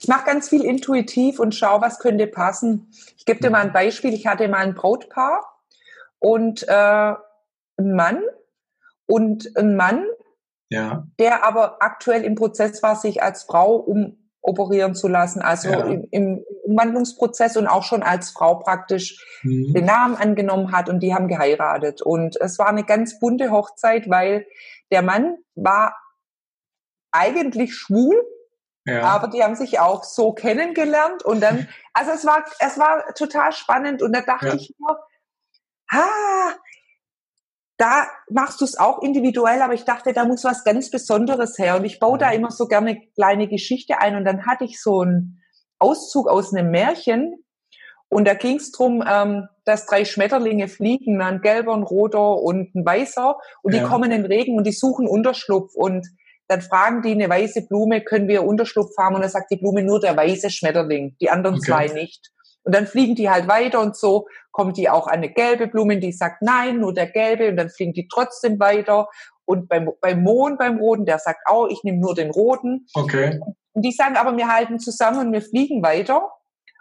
ich mache ganz viel intuitiv und schaue, was könnte passen. Ich gebe dir mal ein Beispiel. Ich hatte mal ein Brautpaar und äh, ein Mann und ein Mann, ja. der aber aktuell im Prozess war, sich als Frau umoperieren zu lassen, also ja. im, im Umwandlungsprozess und auch schon als Frau praktisch mhm. den Namen angenommen hat und die haben geheiratet. Und es war eine ganz bunte Hochzeit, weil der Mann war eigentlich schwul, ja. aber die haben sich auch so kennengelernt und dann, also es war, es war total spannend und da dachte ja. ich mir, ha, da machst du es auch individuell, aber ich dachte, da muss was ganz Besonderes her und ich baue da immer so gerne kleine Geschichte ein und dann hatte ich so einen Auszug aus einem Märchen und da ging es darum, ähm, dass drei Schmetterlinge fliegen, ein gelber, ein roter und ein weißer und ja. die kommen in den Regen und die suchen Unterschlupf und dann fragen die eine weiße Blume, können wir Unterschlupf haben? Und dann sagt die Blume nur der weiße Schmetterling, die anderen okay. zwei nicht. Und dann fliegen die halt weiter und so kommt die auch eine gelbe Blume, die sagt nein, nur der gelbe und dann fliegen die trotzdem weiter. Und beim, beim Mohn, beim Roten, der sagt auch, ich nehme nur den Roten. Okay. Und die sagen aber, wir halten zusammen und wir fliegen weiter.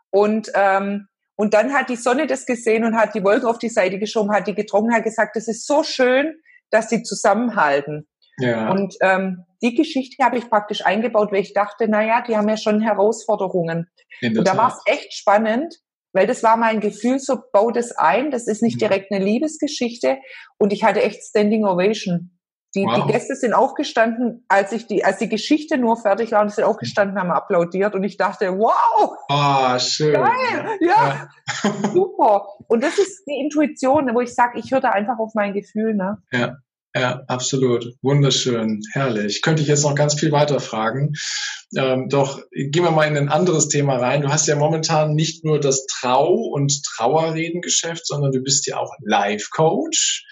Und, ähm, und dann hat die Sonne das gesehen und hat die Wolken auf die Seite geschoben, hat die getrunken, hat gesagt, das ist so schön, dass sie zusammenhalten. Ja. Und ähm, die Geschichte habe ich praktisch eingebaut, weil ich dachte, naja, die haben ja schon Herausforderungen. Und da war es echt spannend, weil das war mein Gefühl, so bau das ein, das ist nicht mhm. direkt eine Liebesgeschichte und ich hatte echt Standing Ovation. Die, wow. die Gäste sind aufgestanden, als ich die, als die Geschichte nur fertig war, und sind aufgestanden, haben applaudiert und ich dachte, wow, oh, schön. geil, ja, ja. super. Und das ist die Intuition, wo ich sage, ich höre da einfach auf mein Gefühl, ne? Ja. Ja, absolut. Wunderschön. Herrlich. Könnte ich jetzt noch ganz viel weiter fragen. Ähm, doch gehen wir mal in ein anderes Thema rein. Du hast ja momentan nicht nur das Trau- und Trauerredengeschäft, sondern du bist ja auch Life-Coach.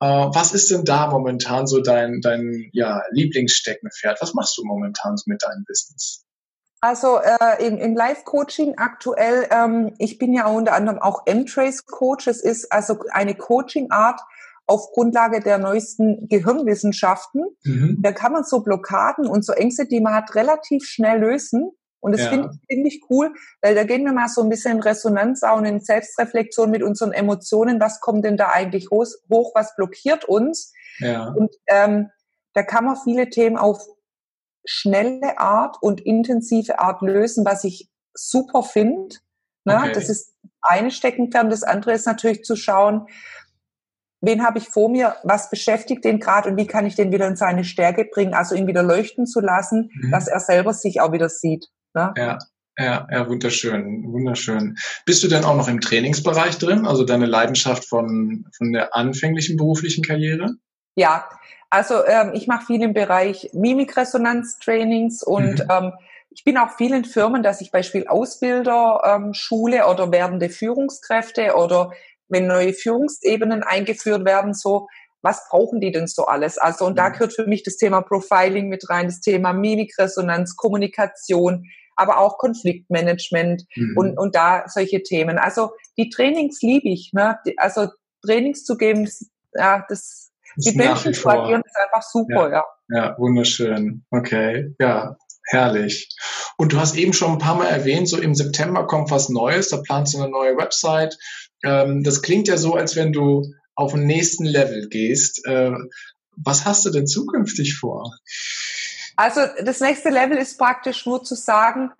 Äh, was ist denn da momentan so dein, dein ja, Lieblingssteckenpferd? Was machst du momentan mit deinem Business? Also äh, im, im Live-Coaching aktuell, ähm, ich bin ja unter anderem auch M-Trace-Coach. Es ist also eine Coaching-Art, auf Grundlage der neuesten Gehirnwissenschaften. Mhm. Da kann man so Blockaden und so Ängste, die man hat, relativ schnell lösen. Und das ja. finde find ich cool, weil da gehen wir mal so ein bisschen in Resonanz auch und in Selbstreflexion mit unseren Emotionen. Was kommt denn da eigentlich hoch? Was blockiert uns? Ja. Und ähm, da kann man viele Themen auf schnelle Art und intensive Art lösen, was ich super finde. Ne? Okay. Das ist eine Steckenpferd. Das andere ist natürlich zu schauen, wen habe ich vor mir, was beschäftigt den gerade und wie kann ich den wieder in seine Stärke bringen, also ihn wieder leuchten zu lassen, mhm. dass er selber sich auch wieder sieht. Ne? Ja. Ja, ja, wunderschön, wunderschön. Bist du denn auch noch im Trainingsbereich drin, also deine Leidenschaft von, von der anfänglichen beruflichen Karriere? Ja, also ähm, ich mache viel im Bereich Mimikresonanztrainings und mhm. ähm, ich bin auch vielen Firmen, dass ich Beispiel Ausbilder ähm, schule oder werdende Führungskräfte oder wenn neue Führungsebenen eingeführt werden, so, was brauchen die denn so alles? Also, und da mhm. gehört für mich das Thema Profiling mit rein, das Thema Mimikresonanz, Kommunikation, aber auch Konfliktmanagement mhm. und, und da solche Themen. Also, die Trainings liebe ich, ne? Also, Trainings zu geben, ja, das, das die Menschen zu agieren, ist einfach super, ja. ja. Ja, wunderschön. Okay, ja, herrlich. Und du hast eben schon ein paar Mal erwähnt, so im September kommt was Neues, da planst du eine neue Website, ähm, das klingt ja so, als wenn du auf den nächsten Level gehst. Äh, was hast du denn zukünftig vor? Also das nächste Level ist praktisch nur zu sagen,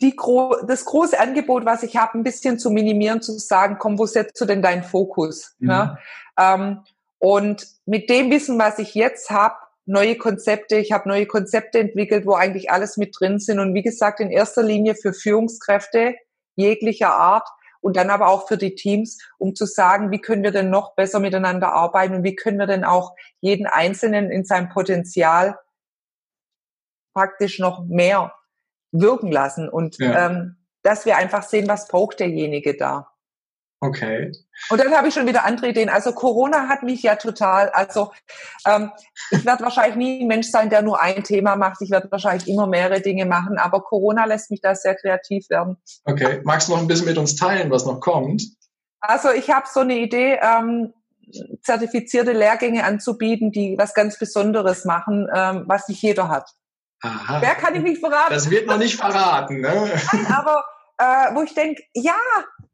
die gro das große Angebot, was ich habe, ein bisschen zu minimieren, zu sagen, komm, wo setzt du denn deinen Fokus? Mhm. Ne? Ähm, und mit dem Wissen, was ich jetzt habe, neue Konzepte, ich habe neue Konzepte entwickelt, wo eigentlich alles mit drin sind. Und wie gesagt, in erster Linie für Führungskräfte jeglicher Art, und dann aber auch für die Teams, um zu sagen, wie können wir denn noch besser miteinander arbeiten und wie können wir denn auch jeden Einzelnen in seinem Potenzial praktisch noch mehr wirken lassen und ja. ähm, dass wir einfach sehen, was braucht derjenige da. Okay. Und dann habe ich schon wieder andere Ideen. Also Corona hat mich ja total, also ähm, ich werde wahrscheinlich nie ein Mensch sein, der nur ein Thema macht. Ich werde wahrscheinlich immer mehrere Dinge machen, aber Corona lässt mich da sehr kreativ werden. Okay. Magst du noch ein bisschen mit uns teilen, was noch kommt? Also ich habe so eine Idee, ähm, zertifizierte Lehrgänge anzubieten, die was ganz Besonderes machen, ähm, was nicht jeder hat. Aha. Wer kann ich nicht verraten? Das wird noch nicht verraten, ne? Nein, aber äh, wo ich denke, ja,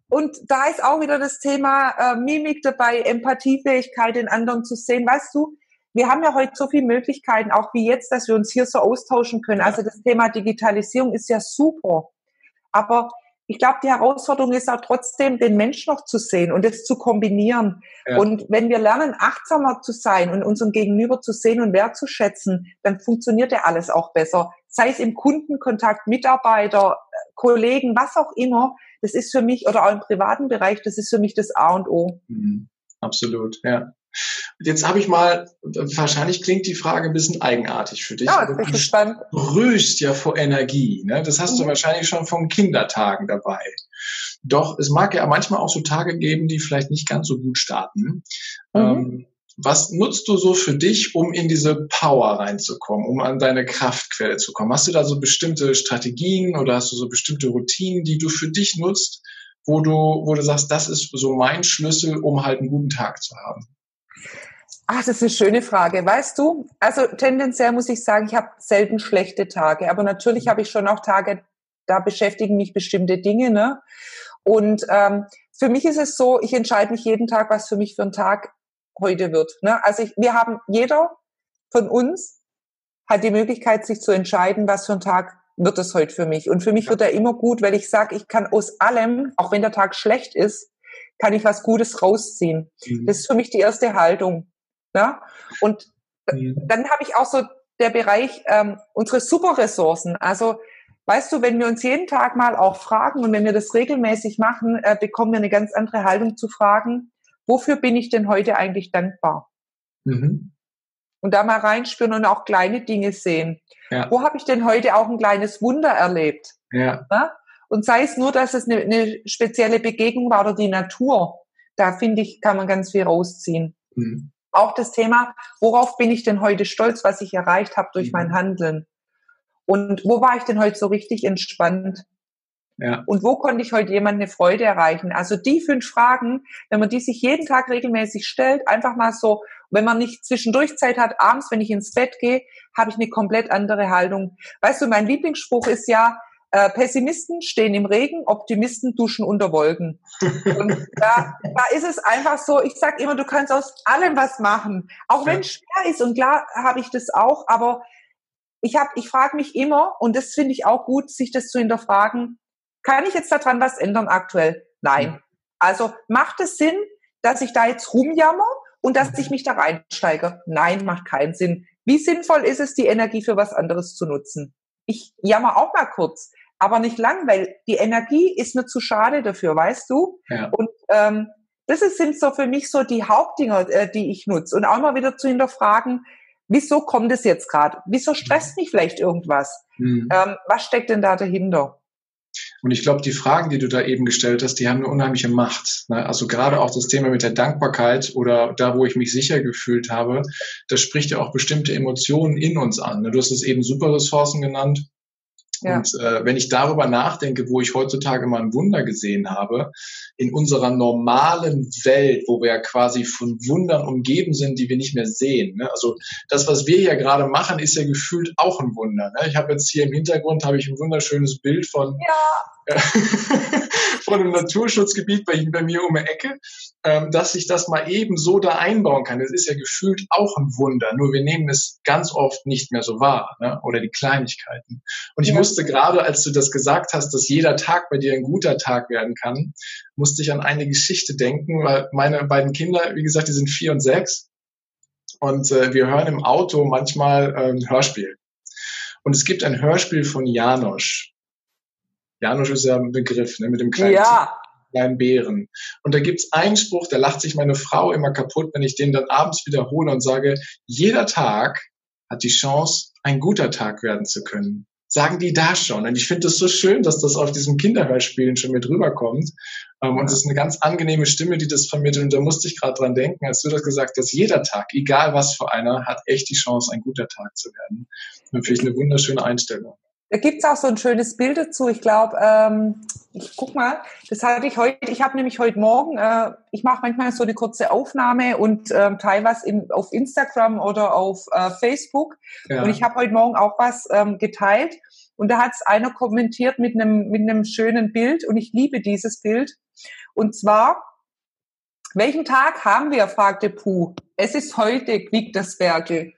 und da ist auch wieder das Thema äh, Mimik dabei, Empathiefähigkeit in anderen zu sehen. Weißt du, wir haben ja heute so viele Möglichkeiten, auch wie jetzt, dass wir uns hier so austauschen können. Also das Thema Digitalisierung ist ja super. Aber ich glaube, die Herausforderung ist auch trotzdem, den Mensch noch zu sehen und es zu kombinieren. Ja. Und wenn wir lernen, achtsamer zu sein und unseren Gegenüber zu sehen und wertzuschätzen, dann funktioniert ja alles auch besser. Sei es im Kundenkontakt, Mitarbeiter, Kollegen, was auch immer. Das ist für mich, oder auch im privaten Bereich, das ist für mich das A und O. Mhm. Absolut, ja. Jetzt habe ich mal, wahrscheinlich klingt die Frage ein bisschen eigenartig für dich. Ja, das ist spannend. Du brühst ja vor Energie. Ne? Das hast mhm. du wahrscheinlich schon von Kindertagen dabei. Doch es mag ja manchmal auch so Tage geben, die vielleicht nicht ganz so gut starten. Mhm. Ähm, was nutzt du so für dich, um in diese Power reinzukommen, um an deine Kraftquelle zu kommen? Hast du da so bestimmte Strategien oder hast du so bestimmte Routinen, die du für dich nutzt, wo du, wo du sagst, das ist so mein Schlüssel, um halt einen guten Tag zu haben? Ach, das ist eine schöne Frage. Weißt du, also tendenziell muss ich sagen, ich habe selten schlechte Tage, aber natürlich habe ich schon auch Tage, da beschäftigen mich bestimmte Dinge. Ne? Und ähm, für mich ist es so, ich entscheide mich jeden Tag, was für mich für ein Tag heute wird. Ne? Also ich, wir haben, jeder von uns hat die Möglichkeit, sich zu entscheiden, was für ein Tag wird es heute für mich. Und für mich wird er immer gut, weil ich sage, ich kann aus allem, auch wenn der Tag schlecht ist, kann ich was Gutes rausziehen. Mhm. Das ist für mich die erste Haltung. Ja? Und mhm. dann habe ich auch so der Bereich ähm, unsere Superressourcen. Also weißt du, wenn wir uns jeden Tag mal auch fragen und wenn wir das regelmäßig machen, äh, bekommen wir eine ganz andere Haltung zu fragen, wofür bin ich denn heute eigentlich dankbar? Mhm. Und da mal reinspüren und auch kleine Dinge sehen. Ja. Wo habe ich denn heute auch ein kleines Wunder erlebt? Ja. ja? Und sei es nur, dass es eine, eine, spezielle Begegnung war oder die Natur. Da finde ich, kann man ganz viel rausziehen. Mhm. Auch das Thema, worauf bin ich denn heute stolz, was ich erreicht habe durch mhm. mein Handeln? Und wo war ich denn heute so richtig entspannt? Ja. Und wo konnte ich heute jemand eine Freude erreichen? Also die fünf Fragen, wenn man die sich jeden Tag regelmäßig stellt, einfach mal so, wenn man nicht zwischendurch Zeit hat, abends, wenn ich ins Bett gehe, habe ich eine komplett andere Haltung. Weißt du, mein Lieblingsspruch ist ja, äh, Pessimisten stehen im Regen, Optimisten duschen unter Wolken. Und da, da ist es einfach so, ich sage immer, du kannst aus allem was machen. Auch wenn es schwer ist und klar habe ich das auch, aber ich habe, ich frage mich immer, und das finde ich auch gut, sich das zu hinterfragen, kann ich jetzt daran was ändern aktuell? Nein. Also macht es Sinn, dass ich da jetzt rumjammer und dass ich mich da reinsteige? Nein, macht keinen Sinn. Wie sinnvoll ist es, die Energie für was anderes zu nutzen? Ich jammer auch mal kurz, aber nicht lang, weil die Energie ist mir zu schade dafür, weißt du? Ja. Und ähm, das sind so für mich so die Hauptdinger, äh, die ich nutze. Und auch mal wieder zu hinterfragen, wieso kommt es jetzt gerade? Wieso stresst mich vielleicht irgendwas? Mhm. Ähm, was steckt denn da dahinter? Und ich glaube, die Fragen, die du da eben gestellt hast, die haben eine unheimliche Macht. Ne? Also gerade auch das Thema mit der Dankbarkeit oder da, wo ich mich sicher gefühlt habe, das spricht ja auch bestimmte Emotionen in uns an. Ne? Du hast es eben Superressourcen genannt. Ja. Und äh, wenn ich darüber nachdenke, wo ich heutzutage mal ein Wunder gesehen habe, in unserer normalen Welt, wo wir ja quasi von Wundern umgeben sind, die wir nicht mehr sehen. Ne? Also das, was wir hier gerade machen, ist ja gefühlt auch ein Wunder. Ne? Ich habe jetzt hier im Hintergrund habe ich ein wunderschönes Bild von ja von einem Naturschutzgebiet bei, bei mir um die Ecke, ähm, dass ich das mal eben so da einbauen kann. Das ist ja gefühlt auch ein Wunder, nur wir nehmen es ganz oft nicht mehr so wahr ne? oder die Kleinigkeiten. Und ich ja. musste gerade, als du das gesagt hast, dass jeder Tag bei dir ein guter Tag werden kann, musste ich an eine Geschichte denken, weil meine beiden Kinder, wie gesagt, die sind vier und sechs und äh, wir hören im Auto manchmal äh, ein Hörspiel. Und es gibt ein Hörspiel von Janosch. Janusz ist ja ein Begriff, ne, mit dem kleinen, ja. kleinen Bären. Und da gibt's einen Spruch, da lacht sich meine Frau immer kaputt, wenn ich den dann abends wiederhole und sage, jeder Tag hat die Chance, ein guter Tag werden zu können. Sagen die da schon. Und ich finde es so schön, dass das auf diesem Kinderhörspielen schon mit rüberkommt. Ähm, und es ist eine ganz angenehme Stimme, die das vermittelt. Und da musste ich gerade dran denken, als du das gesagt hast, jeder Tag, egal was für einer, hat echt die Chance, ein guter Tag zu werden. Und finde ich eine wunderschöne Einstellung. Da gibt's auch so ein schönes Bild dazu. Ich glaube, ähm, ich guck mal, das hatte ich heute, ich habe nämlich heute Morgen, äh, ich mache manchmal so eine kurze Aufnahme und ähm, teile was in, auf Instagram oder auf äh, Facebook. Ja. Und ich habe heute Morgen auch was ähm, geteilt. Und da hat es einer kommentiert mit einem mit einem schönen Bild und ich liebe dieses Bild. Und zwar, welchen Tag haben wir? fragte Puh. Es ist heute, quiekt das Werkel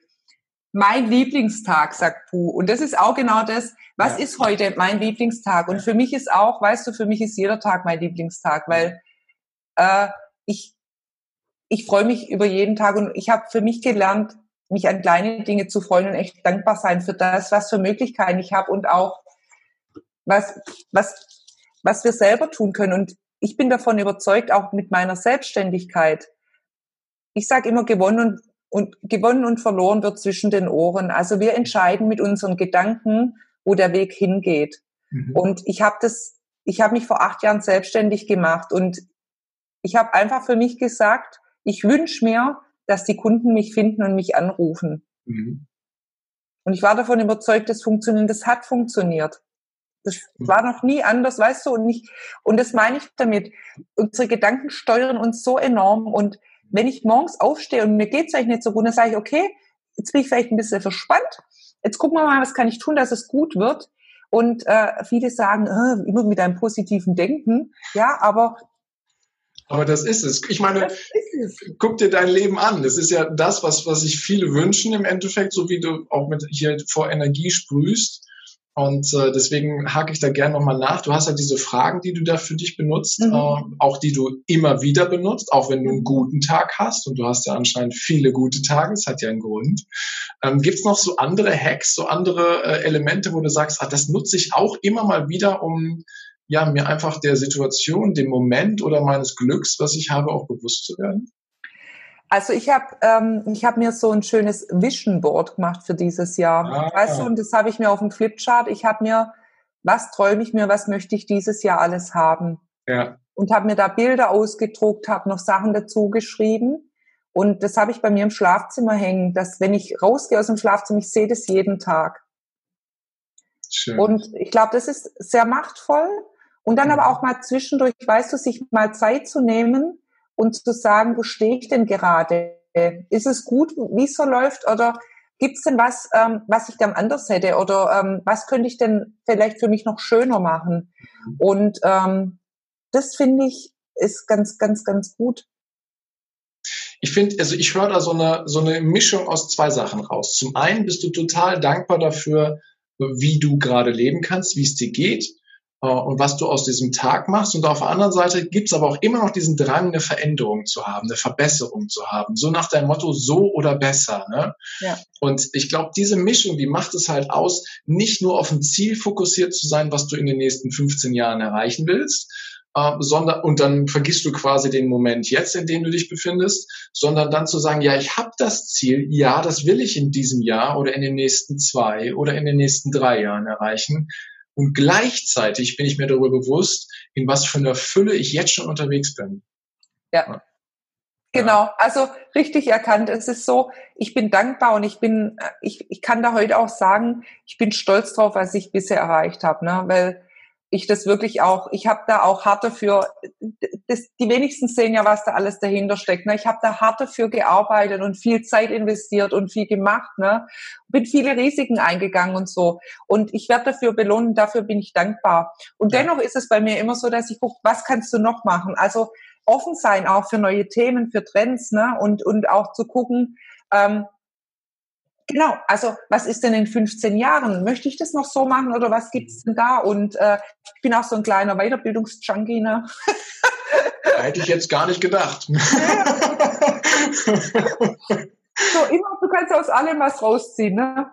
mein Lieblingstag, sagt Puh. Und das ist auch genau das, was ja. ist heute mein Lieblingstag? Und für mich ist auch, weißt du, für mich ist jeder Tag mein Lieblingstag, weil äh, ich, ich freue mich über jeden Tag und ich habe für mich gelernt, mich an kleine Dinge zu freuen und echt dankbar sein für das, was für Möglichkeiten ich habe und auch was, was, was wir selber tun können. Und ich bin davon überzeugt, auch mit meiner Selbstständigkeit. Ich sage immer, gewonnen und und gewonnen und verloren wird zwischen den Ohren. Also wir entscheiden mit unseren Gedanken, wo der Weg hingeht. Mhm. Und ich habe das, ich habe mich vor acht Jahren selbstständig gemacht und ich habe einfach für mich gesagt, ich wünsche mir, dass die Kunden mich finden und mich anrufen. Mhm. Und ich war davon überzeugt, das funktioniert, das hat funktioniert. Das war noch nie anders, weißt du, und nicht, und das meine ich damit. Unsere Gedanken steuern uns so enorm und wenn ich morgens aufstehe und mir geht's eigentlich nicht so gut, dann sage ich, okay, jetzt bin ich vielleicht ein bisschen verspannt. Jetzt gucken wir mal, was kann ich tun, dass es gut wird. Und äh, viele sagen, äh, immer mit einem positiven Denken. Ja, aber aber das ist es. Ich meine, es. guck dir dein Leben an. Das ist ja das, was, was sich viele wünschen im Endeffekt, so wie du auch mit hier vor Energie sprühst. Und äh, deswegen hake ich da gerne nochmal nach. Du hast ja diese Fragen, die du da für dich benutzt, mhm. äh, auch die du immer wieder benutzt, auch wenn du einen guten Tag hast. Und du hast ja anscheinend viele gute Tage, das hat ja einen Grund. Ähm, Gibt es noch so andere Hacks, so andere äh, Elemente, wo du sagst, ah, das nutze ich auch immer mal wieder, um ja mir einfach der Situation, dem Moment oder meines Glücks, was ich habe, auch bewusst zu werden? Also ich habe ähm, ich hab mir so ein schönes Vision Board gemacht für dieses Jahr. Ah. Weißt du, und das habe ich mir auf dem Flipchart. Ich habe mir, was träume ich mir, was möchte ich dieses Jahr alles haben? Ja. Und habe mir da Bilder ausgedruckt, habe noch Sachen dazu geschrieben. Und das habe ich bei mir im Schlafzimmer hängen, dass wenn ich rausgehe aus dem Schlafzimmer, ich sehe das jeden Tag. Schön. Und ich glaube, das ist sehr machtvoll. Und dann aber mhm. auch mal zwischendurch, weißt du, sich mal Zeit zu nehmen, und zu sagen, wo stehe ich denn gerade? Ist es gut, wie es so läuft oder gibt es denn was, ähm, was ich gern anders hätte oder ähm, was könnte ich denn vielleicht für mich noch schöner machen? Und ähm, das finde ich ist ganz, ganz, ganz gut. Ich finde, also ich höre da so eine, so eine Mischung aus zwei Sachen raus. Zum einen bist du total dankbar dafür, wie du gerade leben kannst, wie es dir geht und was du aus diesem Tag machst. Und auf der anderen Seite gibt es aber auch immer noch diesen Drang, eine Veränderung zu haben, eine Verbesserung zu haben. So nach deinem Motto, so oder besser. Ne? Ja. Und ich glaube, diese Mischung, die macht es halt aus, nicht nur auf ein Ziel fokussiert zu sein, was du in den nächsten 15 Jahren erreichen willst, äh, sondern und dann vergisst du quasi den Moment jetzt, in dem du dich befindest, sondern dann zu sagen, ja, ich habe das Ziel, ja, das will ich in diesem Jahr oder in den nächsten zwei oder in den nächsten drei Jahren erreichen. Und gleichzeitig bin ich mir darüber bewusst, in was für einer Fülle ich jetzt schon unterwegs bin. Ja. Genau, also richtig erkannt. Es ist so, ich bin dankbar und ich bin, ich, ich kann da heute auch sagen, ich bin stolz drauf, was ich bisher erreicht habe, ne? weil ich das wirklich auch, ich habe da auch hart dafür, das, die wenigsten sehen ja, was da alles dahinter steckt. Ne? Ich habe da hart dafür gearbeitet und viel Zeit investiert und viel gemacht. Ne? Bin viele Risiken eingegangen und so. Und ich werde dafür belohnen, dafür bin ich dankbar. Und ja. dennoch ist es bei mir immer so, dass ich gucke, was kannst du noch machen? Also offen sein auch für neue Themen, für Trends ne? und, und auch zu gucken, ähm, Genau, also was ist denn in 15 Jahren? Möchte ich das noch so machen oder was gibt's denn da? Und äh, ich bin auch so ein kleiner Weiterbildungsjunkie. Ne? Hätte ich jetzt gar nicht gedacht. so immer, du kannst aus allem was rausziehen. Ne?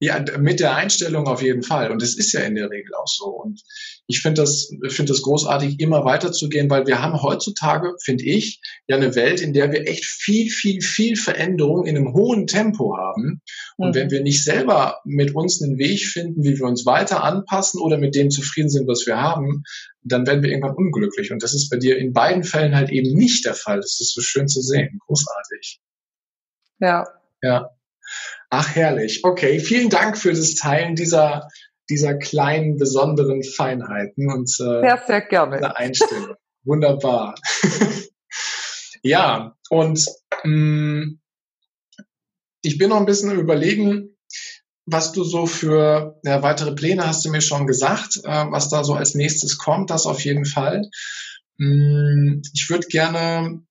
Ja, mit der Einstellung auf jeden Fall. Und es ist ja in der Regel auch so. Und ich finde das, finde das großartig, immer weiterzugehen, weil wir haben heutzutage, finde ich, ja eine Welt, in der wir echt viel, viel, viel Veränderung in einem hohen Tempo haben. Und mhm. wenn wir nicht selber mit uns einen Weg finden, wie wir uns weiter anpassen oder mit dem zufrieden sind, was wir haben, dann werden wir irgendwann unglücklich. Und das ist bei dir in beiden Fällen halt eben nicht der Fall. Das ist so schön zu sehen. Großartig. Ja. Ja. Ach, herrlich. Okay, vielen Dank für das Teilen dieser dieser kleinen, besonderen Feinheiten und äh, sehr, sehr gerne. Einstellung. Wunderbar. ja, und mh, mm, ich bin noch ein bisschen überlegen, was du so für ja, weitere Pläne hast du mir schon gesagt, äh, was da so als nächstes kommt, das auf jeden Fall. Mm, ich würde gerne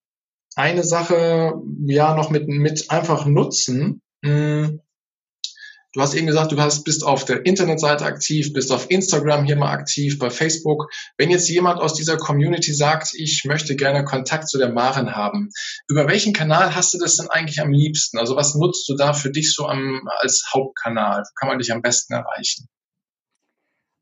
eine Sache ja noch mit, mit einfach nutzen. Mm, Du hast eben gesagt, du hast, bist auf der Internetseite aktiv, bist auf Instagram hier mal aktiv, bei Facebook. Wenn jetzt jemand aus dieser Community sagt, ich möchte gerne Kontakt zu der Maren haben, über welchen Kanal hast du das denn eigentlich am liebsten? Also was nutzt du da für dich so am, als Hauptkanal? Wo kann man dich am besten erreichen?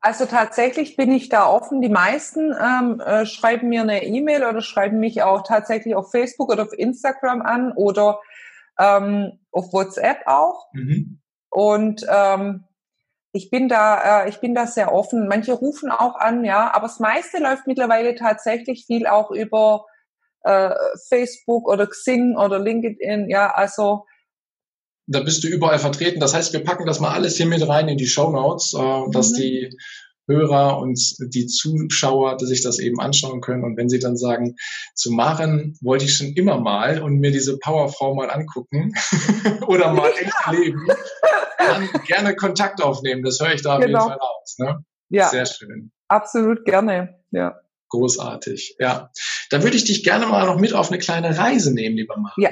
Also tatsächlich bin ich da offen. Die meisten ähm, äh, schreiben mir eine E-Mail oder schreiben mich auch tatsächlich auf Facebook oder auf Instagram an oder ähm, auf WhatsApp auch. Mhm. Und ähm, ich bin da, äh, ich bin da sehr offen. Manche rufen auch an, ja, aber das meiste läuft mittlerweile tatsächlich viel auch über äh, Facebook oder Xing oder LinkedIn, ja, also da bist du überall vertreten. Das heißt, wir packen das mal alles hier mit rein in die Show Notes, äh, dass mhm. die Hörer und die Zuschauer die sich das eben anschauen können. Und wenn sie dann sagen, zu Maren wollte ich schon immer mal und mir diese Powerfrau mal angucken oder mal echt leben, dann gerne Kontakt aufnehmen. Das höre ich da genau. auf jeden genau. Fall raus. Ne? Ja. Sehr schön. Absolut gerne. Ja. Großartig. Ja. Da würde ich dich gerne mal noch mit auf eine kleine Reise nehmen, lieber Maren. Ja.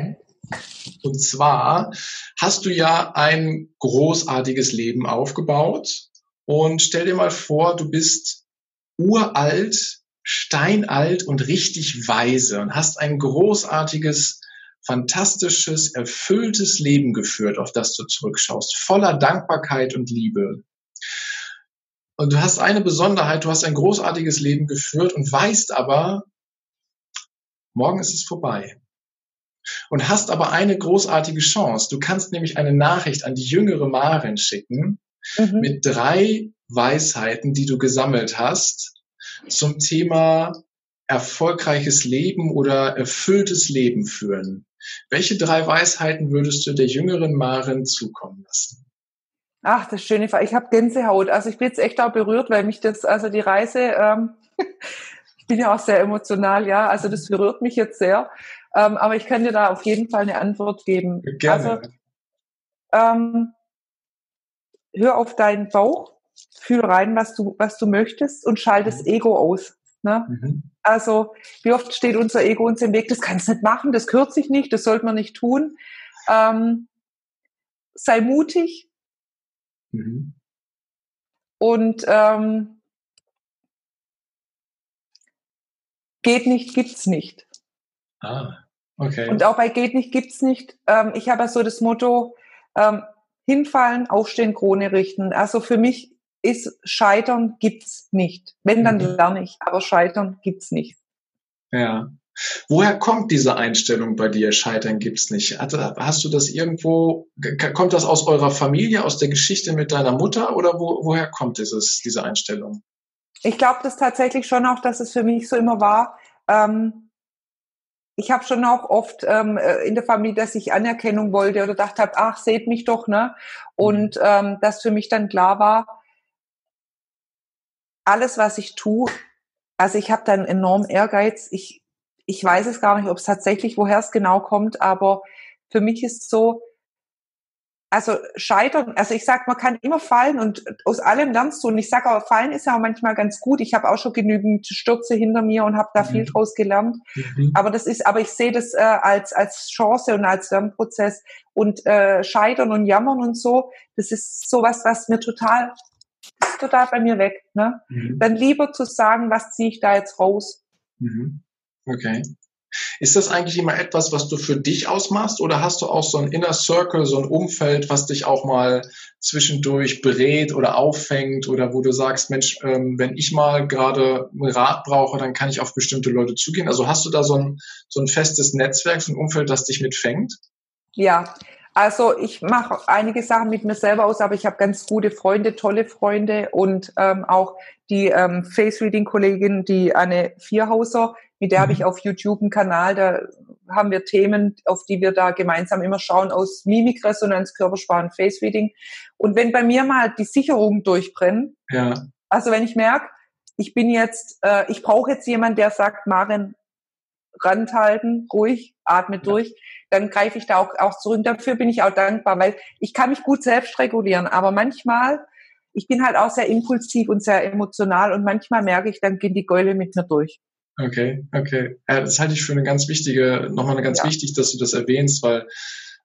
Und zwar hast du ja ein großartiges Leben aufgebaut und stell dir mal vor, du bist uralt, steinalt und richtig weise und hast ein großartiges, fantastisches, erfülltes Leben geführt, auf das du zurückschaust, voller Dankbarkeit und Liebe. Und du hast eine Besonderheit, du hast ein großartiges Leben geführt und weißt aber, morgen ist es vorbei. Und hast aber eine großartige Chance. Du kannst nämlich eine Nachricht an die jüngere Maren schicken, mhm. mit drei Weisheiten, die du gesammelt hast zum Thema erfolgreiches Leben oder erfülltes Leben führen. Welche drei Weisheiten würdest du der jüngeren Maren zukommen lassen? Ach, das schöne Fall. Ich habe Gänsehaut. Also ich bin jetzt echt auch berührt, weil mich das, also die Reise, ähm, ich bin ja auch sehr emotional, ja. Also das berührt mich jetzt sehr. Ähm, aber ich kann dir da auf jeden Fall eine Antwort geben. Gerne. Also, ähm, hör auf deinen Bauch, fühl rein, was du, was du möchtest und schalt das mhm. Ego aus. Ne? Mhm. Also, wie oft steht unser Ego uns im Weg, das kannst du nicht machen, das gehört sich nicht, das sollte man nicht tun. Ähm, sei mutig. Mhm. Und ähm, geht nicht, gibt's nicht. Ah, okay. Und auch bei geht nicht, gibt's nicht. Ähm, ich habe ja so das Motto, ähm, hinfallen, aufstehen, Krone richten. Also für mich ist Scheitern gibt's nicht. Wenn, dann mhm. lerne ich, aber Scheitern gibt's nicht. Ja. Woher kommt diese Einstellung bei dir? Scheitern gibt's nicht. Hast du das irgendwo, kommt das aus eurer Familie, aus der Geschichte mit deiner Mutter oder wo, woher kommt dieses, diese Einstellung? Ich glaube das tatsächlich schon auch, dass es für mich so immer war. Ähm, ich habe schon auch oft ähm, äh, in der Familie, dass ich Anerkennung wollte oder dachte habe, ach, seht mich doch, ne? Und mhm. ähm, dass für mich dann klar war, alles, was ich tue, also ich habe dann enorm Ehrgeiz. Ich, ich weiß es gar nicht, ob es tatsächlich, woher es genau kommt, aber für mich ist so, also scheitern, also ich sag, man kann immer fallen und aus allem lernst du. Und ich sage auch, fallen ist ja auch manchmal ganz gut. Ich habe auch schon genügend Stürze hinter mir und habe da mhm. viel draus gelernt. Mhm. Aber das ist, aber ich sehe das äh, als als Chance und als Lernprozess. Und äh, scheitern und jammern und so, das ist sowas, was mir total, ist total bei mir weg. Ne? Mhm. Dann lieber zu sagen, was ziehe ich da jetzt raus. Mhm. Okay. Ist das eigentlich immer etwas, was du für dich ausmachst oder hast du auch so ein Inner Circle, so ein Umfeld, was dich auch mal zwischendurch berät oder auffängt oder wo du sagst, Mensch, ähm, wenn ich mal gerade einen Rat brauche, dann kann ich auf bestimmte Leute zugehen. Also hast du da so ein, so ein festes Netzwerk, so ein Umfeld, das dich mitfängt? Ja, also ich mache einige Sachen mit mir selber aus, aber ich habe ganz gute Freunde, tolle Freunde und ähm, auch die ähm, Face Reading Kollegin, die Anne Vierhauser, mit der mhm. habe ich auf YouTube einen Kanal, da haben wir Themen, auf die wir da gemeinsam immer schauen aus Mimikresonanz, Körpersprache und Face Reading. Und wenn bei mir mal die Sicherungen durchbrennen, ja. also wenn ich merke, ich bin jetzt, äh, ich brauche jetzt jemanden, der sagt, Maren, Rand halten, ruhig, atme ja. durch, dann greife ich da auch, auch zurück. Dafür bin ich auch dankbar, weil ich kann mich gut selbst regulieren, aber manchmal, ich bin halt auch sehr impulsiv und sehr emotional und manchmal merke ich, dann gehen die Gäule mit mir durch. Okay, okay. Ja, das halte ich für eine ganz wichtige, nochmal eine ganz ja. wichtig, dass du das erwähnst, weil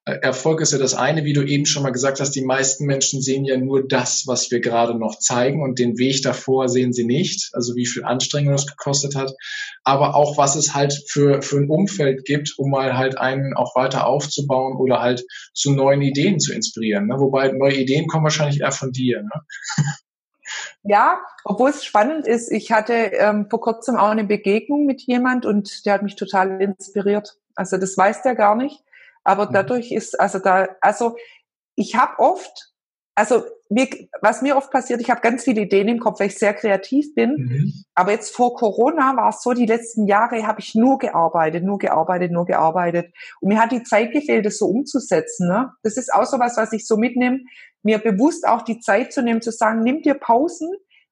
äh, Erfolg ist ja das eine, wie du eben schon mal gesagt hast, die meisten Menschen sehen ja nur das, was wir gerade noch zeigen und den Weg davor sehen sie nicht, also wie viel Anstrengung das gekostet hat, aber auch was es halt für, für ein Umfeld gibt, um mal halt einen auch weiter aufzubauen oder halt zu neuen Ideen zu inspirieren. Ne? Wobei neue Ideen kommen wahrscheinlich eher von dir. Ne? Ja, obwohl es spannend ist, ich hatte ähm, vor kurzem auch eine Begegnung mit jemand und der hat mich total inspiriert. Also das weiß der gar nicht. Aber mhm. dadurch ist, also da, also ich habe oft, also mir, was mir oft passiert, ich habe ganz viele Ideen im Kopf, weil ich sehr kreativ bin. Mhm. Aber jetzt vor Corona war es so, die letzten Jahre habe ich nur gearbeitet, nur gearbeitet, nur gearbeitet. Und mir hat die Zeit gefehlt, das so umzusetzen. Ne? Das ist auch so was, was ich so mitnehme, mir bewusst auch die Zeit zu nehmen, zu sagen, nimm dir Pausen,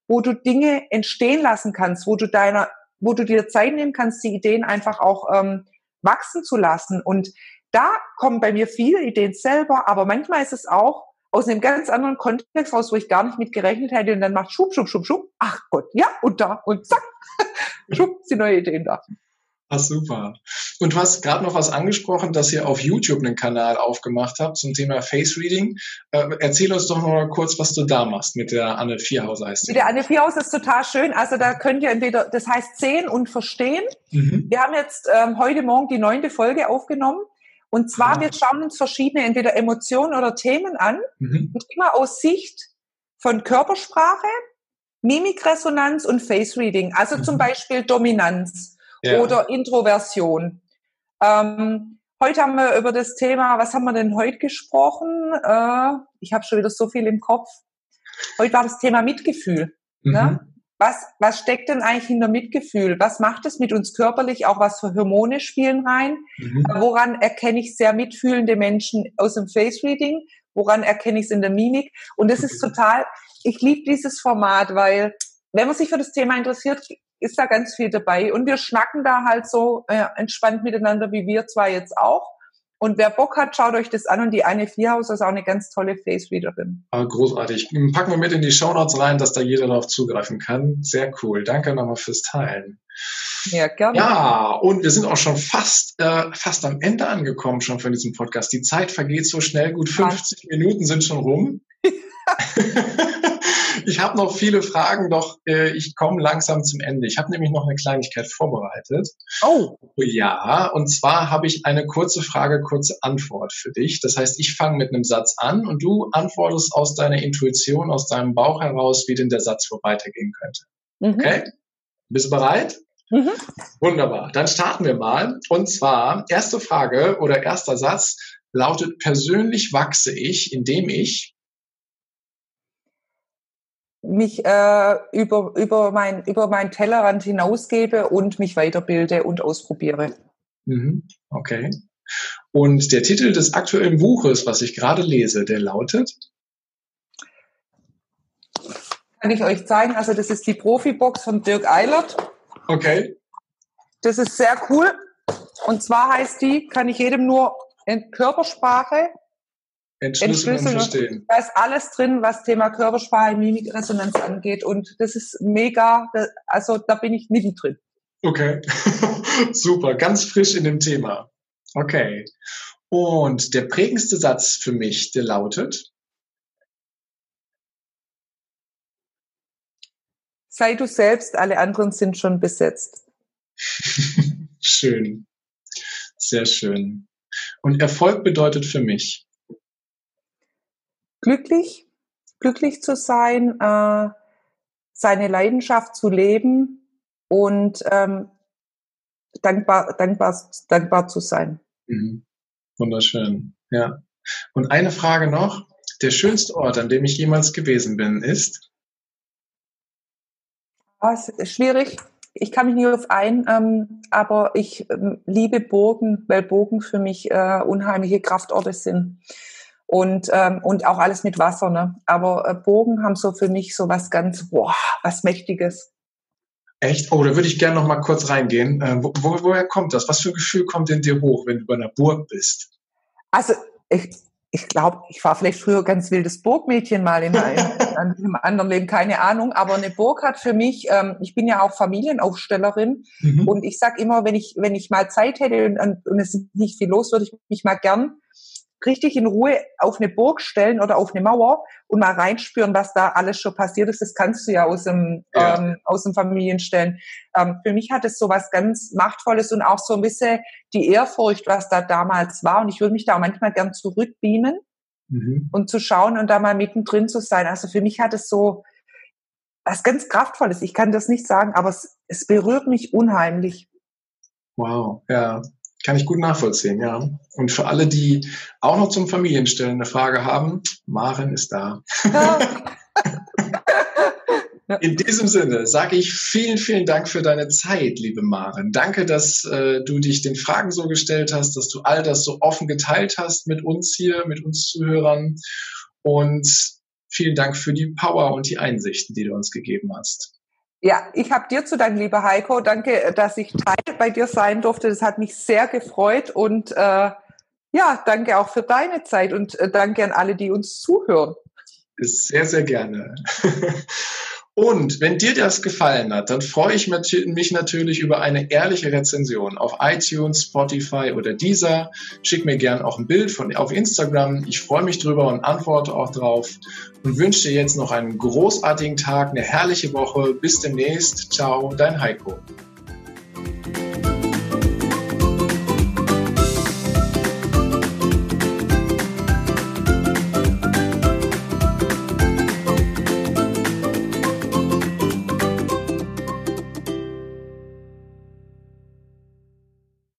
wo du Dinge entstehen lassen kannst, wo du deiner, wo du dir Zeit nehmen kannst, die Ideen einfach auch ähm, wachsen zu lassen. Und da kommen bei mir viele Ideen selber, aber manchmal ist es auch aus einem ganz anderen Kontext raus, wo ich gar nicht mit gerechnet hätte und dann macht schub, schub, schub, schub. Ach Gott, ja, und da und zack, schub, sind neue Ideen da. Ah, super. Und du hast gerade noch was angesprochen, dass ihr auf YouTube einen Kanal aufgemacht habt zum Thema Face Reading. Äh, erzähl uns doch mal kurz, was du da machst mit der Anne Vierhaus heißt Mit der Anne Vierhaus ist total schön. Also da könnt ihr entweder, das heißt sehen und verstehen. Mhm. Wir haben jetzt ähm, heute Morgen die neunte Folge aufgenommen. Und zwar, ah. wir schauen uns verschiedene entweder Emotionen oder Themen an mhm. und immer aus Sicht von Körpersprache, Mimikresonanz und Face Reading. Also mhm. zum Beispiel Dominanz ja. oder Introversion. Ähm, heute haben wir über das Thema, was haben wir denn heute gesprochen? Äh, ich habe schon wieder so viel im Kopf. Heute war das Thema Mitgefühl. Ne? Mhm. Ne? Was, was steckt denn eigentlich hinter Mitgefühl? Was macht es mit uns körperlich? Auch was für Hormone spielen rein? Mhm. Woran erkenne ich sehr mitfühlende Menschen aus dem Face Reading? Woran erkenne ich es in der Mimik? Und das ist total, ich liebe dieses Format, weil wenn man sich für das Thema interessiert, ist da ganz viel dabei. Und wir schnacken da halt so äh, entspannt miteinander, wie wir zwar jetzt auch. Und wer Bock hat, schaut euch das an. Und die Anne Vierhaus ist auch eine ganz tolle Face-Readerin. Ah, großartig. Packen wir mit in die Shownotes rein, dass da jeder darauf zugreifen kann. Sehr cool. Danke nochmal fürs Teilen. Ja, gerne. Ja, und wir sind auch schon fast, äh, fast am Ende angekommen schon von diesem Podcast. Die Zeit vergeht so schnell. Gut 50 Was? Minuten sind schon rum. ich habe noch viele Fragen, doch äh, ich komme langsam zum Ende. Ich habe nämlich noch eine Kleinigkeit vorbereitet. Oh. Ja, und zwar habe ich eine kurze Frage, kurze Antwort für dich. Das heißt, ich fange mit einem Satz an und du antwortest aus deiner Intuition, aus deinem Bauch heraus, wie denn der Satz wo weitergehen könnte. Mhm. Okay? Bist du bereit? Mhm. Wunderbar. Dann starten wir mal. Und zwar, erste Frage oder erster Satz lautet, persönlich wachse ich, indem ich mich äh, über, über, mein, über meinen Tellerrand hinausgebe und mich weiterbilde und ausprobiere. Mhm. Okay. Und der Titel des aktuellen Buches, was ich gerade lese, der lautet? Kann ich euch zeigen. Also das ist die Profibox von Dirk Eilert. Okay. Das ist sehr cool. Und zwar heißt die, kann ich jedem nur in Körpersprache Entschlüsseln, Entschlüsseln und verstehen. Da ist alles drin, was Thema Körpersprache, Mimikresonanz angeht. Und das ist mega, also da bin ich mittendrin. Okay, super, ganz frisch in dem Thema. Okay. Und der prägendste Satz für mich, der lautet? Sei du selbst, alle anderen sind schon besetzt. schön, sehr schön. Und Erfolg bedeutet für mich? Glücklich, glücklich zu sein, äh, seine Leidenschaft zu leben und ähm, dankbar, dankbar, dankbar zu sein. Mhm. Wunderschön, ja. Und eine Frage noch. Der schönste Ort, an dem ich jemals gewesen bin, ist? Was, schwierig. ich kann mich nie auf ein, ähm, aber ich ähm, liebe Burgen, weil Burgen für mich äh, unheimliche Kraftorte sind. Und, ähm, und auch alles mit Wasser, ne? Aber äh, Burgen haben so für mich so was ganz, boah, was Mächtiges. Echt? Oh, da würde ich gerne noch mal kurz reingehen. Äh, wo, woher kommt das? Was für ein Gefühl kommt in dir hoch, wenn du bei einer Burg bist? Also, ich, ich glaube, ich war vielleicht früher ganz wildes Burgmädchen mal in einem, in einem anderen Leben, keine Ahnung. Aber eine Burg hat für mich, ähm, ich bin ja auch Familienaufstellerin mhm. und ich sag immer, wenn ich, wenn ich mal Zeit hätte und, und es ist nicht viel los, würde ich mich mal gern richtig in Ruhe auf eine Burg stellen oder auf eine Mauer und mal reinspüren, was da alles schon passiert ist. Das kannst du ja aus dem, ja. Ähm, aus dem Familienstellen. Ähm, für mich hat es so was ganz Machtvolles und auch so ein bisschen die Ehrfurcht, was da damals war. Und ich würde mich da auch manchmal gern zurückbeamen mhm. und zu schauen und da mal mittendrin zu sein. Also für mich hat es so was ganz Kraftvolles. Ich kann das nicht sagen, aber es, es berührt mich unheimlich. Wow, ja, kann ich gut nachvollziehen, ja. Und für alle, die auch noch zum Familienstellen eine Frage haben, Maren ist da. In diesem Sinne sage ich vielen, vielen Dank für deine Zeit, liebe Maren. Danke, dass äh, du dich den Fragen so gestellt hast, dass du all das so offen geteilt hast mit uns hier, mit uns Zuhörern. Und vielen Dank für die Power und die Einsichten, die du uns gegeben hast. Ja, ich habe dir zu danken, lieber Heiko. Danke, dass ich Teil bei dir sein durfte. Das hat mich sehr gefreut und äh, ja, danke auch für deine Zeit und äh, danke an alle, die uns zuhören. Sehr, sehr gerne. Und wenn dir das gefallen hat, dann freue ich mich natürlich über eine ehrliche Rezension auf iTunes, Spotify oder Deezer. Schick mir gern auch ein Bild von auf Instagram. Ich freue mich drüber und antworte auch drauf und wünsche dir jetzt noch einen großartigen Tag, eine herrliche Woche. Bis demnächst. Ciao, dein Heiko.